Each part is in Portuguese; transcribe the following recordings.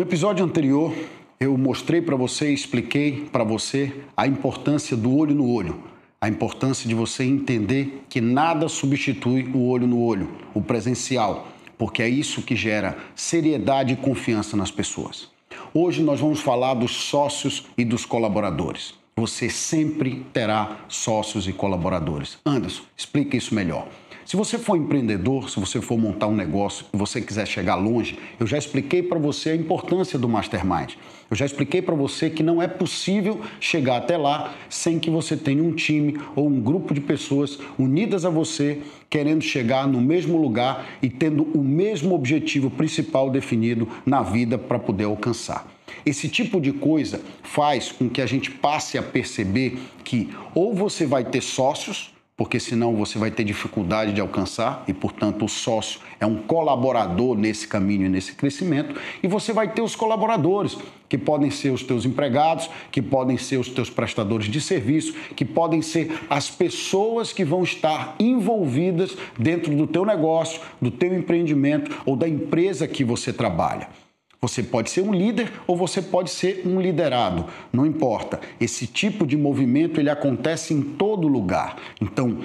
No episódio anterior, eu mostrei para você, expliquei para você a importância do olho no olho, a importância de você entender que nada substitui o olho no olho, o presencial, porque é isso que gera seriedade e confiança nas pessoas. Hoje nós vamos falar dos sócios e dos colaboradores. Você sempre terá sócios e colaboradores. Anderson, explica isso melhor. Se você for empreendedor, se você for montar um negócio e você quiser chegar longe, eu já expliquei para você a importância do mastermind. Eu já expliquei para você que não é possível chegar até lá sem que você tenha um time ou um grupo de pessoas unidas a você, querendo chegar no mesmo lugar e tendo o mesmo objetivo principal definido na vida para poder alcançar. Esse tipo de coisa faz com que a gente passe a perceber que ou você vai ter sócios porque senão você vai ter dificuldade de alcançar e, portanto, o sócio é um colaborador nesse caminho e nesse crescimento, e você vai ter os colaboradores, que podem ser os teus empregados, que podem ser os teus prestadores de serviço, que podem ser as pessoas que vão estar envolvidas dentro do teu negócio, do teu empreendimento ou da empresa que você trabalha. Você pode ser um líder ou você pode ser um liderado, não importa. Esse tipo de movimento ele acontece em todo lugar. Então,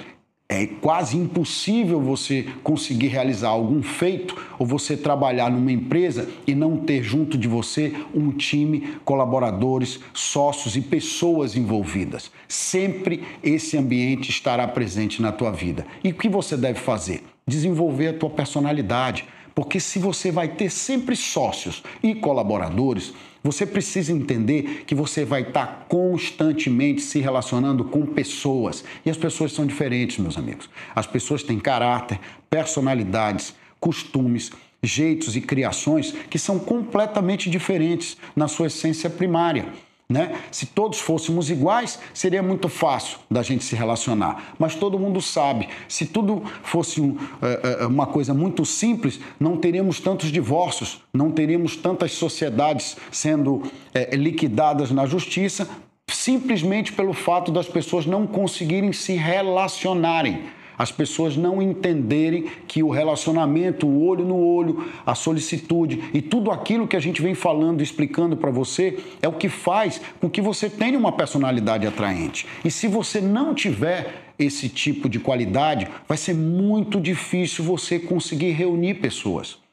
é quase impossível você conseguir realizar algum feito ou você trabalhar numa empresa e não ter junto de você um time, colaboradores, sócios e pessoas envolvidas. Sempre esse ambiente estará presente na tua vida. E o que você deve fazer? Desenvolver a tua personalidade porque se você vai ter sempre sócios e colaboradores, você precisa entender que você vai estar constantemente se relacionando com pessoas. E as pessoas são diferentes, meus amigos. As pessoas têm caráter, personalidades, costumes, jeitos e criações que são completamente diferentes na sua essência primária. Né? Se todos fôssemos iguais, seria muito fácil da gente se relacionar. Mas todo mundo sabe, se tudo fosse um, uh, uma coisa muito simples, não teríamos tantos divórcios, não teríamos tantas sociedades sendo liquidadas na justiça, simplesmente pelo fato das pessoas não conseguirem se relacionarem as pessoas não entenderem que o relacionamento, o olho no olho, a solicitude e tudo aquilo que a gente vem falando explicando para você é o que faz com que você tenha uma personalidade atraente. E se você não tiver esse tipo de qualidade, vai ser muito difícil você conseguir reunir pessoas.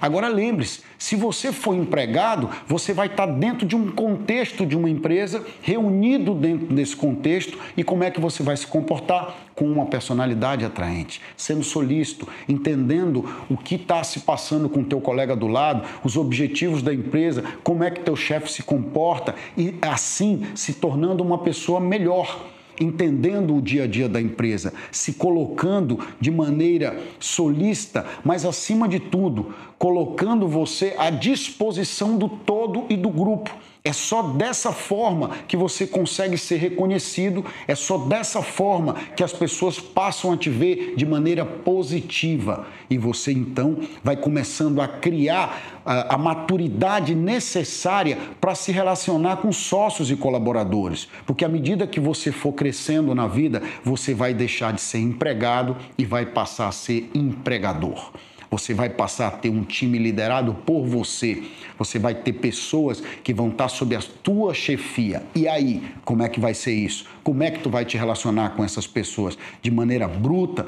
Agora lembre-se, se você for empregado, você vai estar dentro de um contexto de uma empresa, reunido dentro desse contexto, e como é que você vai se comportar com uma personalidade atraente, sendo solícito, entendendo o que está se passando com o teu colega do lado, os objetivos da empresa, como é que teu chefe se comporta e assim se tornando uma pessoa melhor entendendo o dia a dia da empresa, se colocando de maneira solista, mas acima de tudo, colocando você à disposição do todo e do grupo. É só dessa forma que você consegue ser reconhecido, é só dessa forma que as pessoas passam a te ver de maneira positiva. E você então vai começando a criar a, maturidade necessária para se relacionar com sócios e colaboradores. Porque à medida que você for crescendo na vida, você vai deixar de ser empregado e vai passar a ser empregador. Você vai passar a ter um time liderado por você. Você vai ter pessoas que vão estar sob a tua chefia. E aí, como é que vai ser isso? Como é que tu vai te relacionar com essas pessoas? De maneira bruta,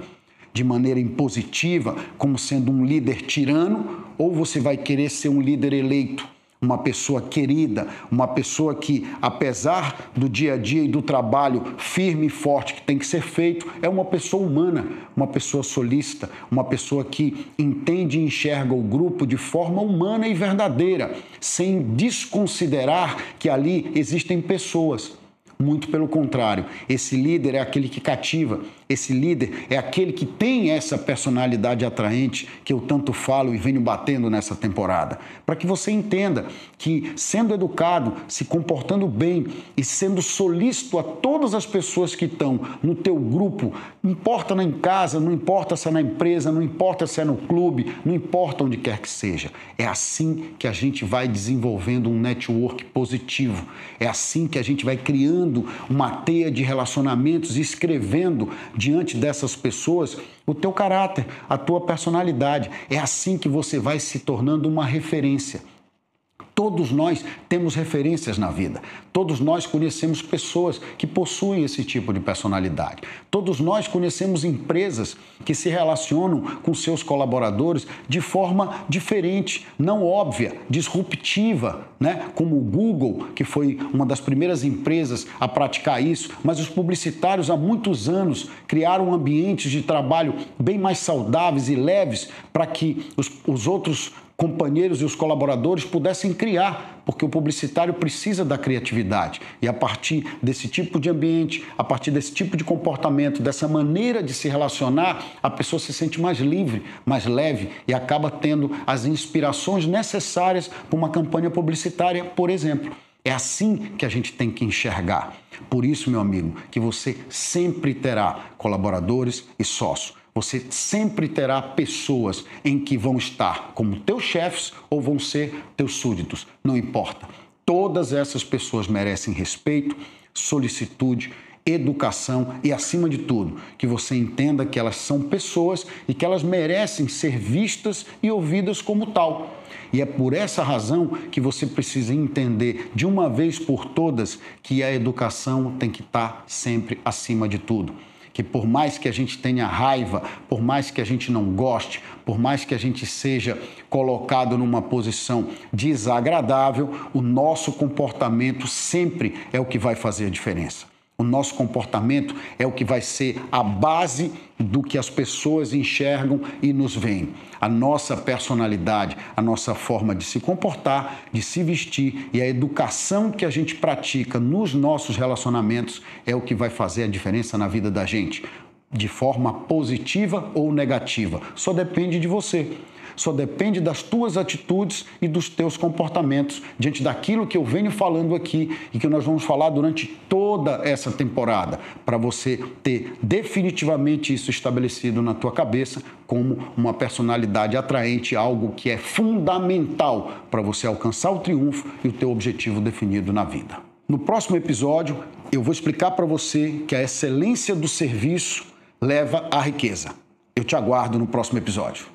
de maneira impositiva, como sendo um líder tirano, ou você vai querer ser um líder eleito? Uma pessoa querida, uma pessoa que, apesar do dia a dia e do trabalho firme e forte que tem que ser feito, é uma pessoa humana, uma pessoa solista, uma pessoa que entende e enxerga o grupo de forma humana e verdadeira, sem desconsiderar que ali existem pessoas. Muito pelo contrário, esse líder é aquele que cativa, esse líder é aquele que tem essa personalidade atraente que eu tanto falo e venho batendo nessa temporada. Para que você entenda que, sendo educado, se comportando bem e sendo solícito a todas as pessoas que estão no teu grupo, não importa na em casa, não importa se é na empresa, não importa se é no clube, não importa onde quer que seja. É assim que a gente vai desenvolvendo um network positivo. É assim que a gente vai criando uma teia de relacionamentos e escrevendo diante dessas pessoas o teu caráter, a tua personalidade. É assim que você vai se tornando uma referência. Todos nós temos referências na vida. Todos nós conhecemos pessoas que possuem esse tipo de personalidade. Todos nós conhecemos empresas que se relacionam com seus colaboradores de forma diferente, não óbvia, disruptiva, né? Como o Google, que foi uma das primeiras empresas a praticar isso, mas os publicitários há muitos anos criaram ambientes de trabalho bem mais saudáveis e leves para que os, os outros companheiros e os colaboradores pudessem criar, porque o publicitário precisa da criatividade. E a partir desse tipo de ambiente, a partir desse tipo de comportamento, dessa maneira de se relacionar, a pessoa se sente mais livre, mais leve e acaba tendo as inspirações necessárias para uma campanha publicitária, por exemplo. É assim que a gente tem que enxergar. Por isso, meu amigo, que você sempre terá colaboradores e sócios você sempre terá pessoas em que vão estar como teus chefes ou vão ser teus súditos, não importa. Todas essas pessoas merecem respeito, solicitude, educação e, acima de tudo, que você entenda que elas são pessoas e que elas merecem ser vistas e ouvidas como tal. E é por essa razão que você precisa entender de uma vez por todas que a educação tem que estar sempre acima de tudo que por mais que a gente tenha raiva, por mais que a gente não goste, por mais que a gente seja colocado numa posição desagradável, o nosso comportamento sempre é o que vai fazer a diferença. O nosso comportamento é o que vai ser a base do que as pessoas enxergam e nos veem. A nossa personalidade, a nossa forma de se comportar, de se vestir e a educação que a gente pratica nos nossos relacionamentos é o que vai fazer a diferença na vida da gente, de forma positiva ou negativa. Só depende de você só depende das tuas atitudes e dos teus comportamentos diante daquilo que eu venho falando aqui e que nós vamos falar durante toda essa temporada, para você ter definitivamente isso estabelecido na tua cabeça como uma personalidade atraente, algo que é fundamental para você alcançar o triunfo e o teu objetivo definido na vida. No próximo episódio, eu vou explicar para você que a excelência do serviço leva à riqueza. Eu te aguardo no próximo episódio.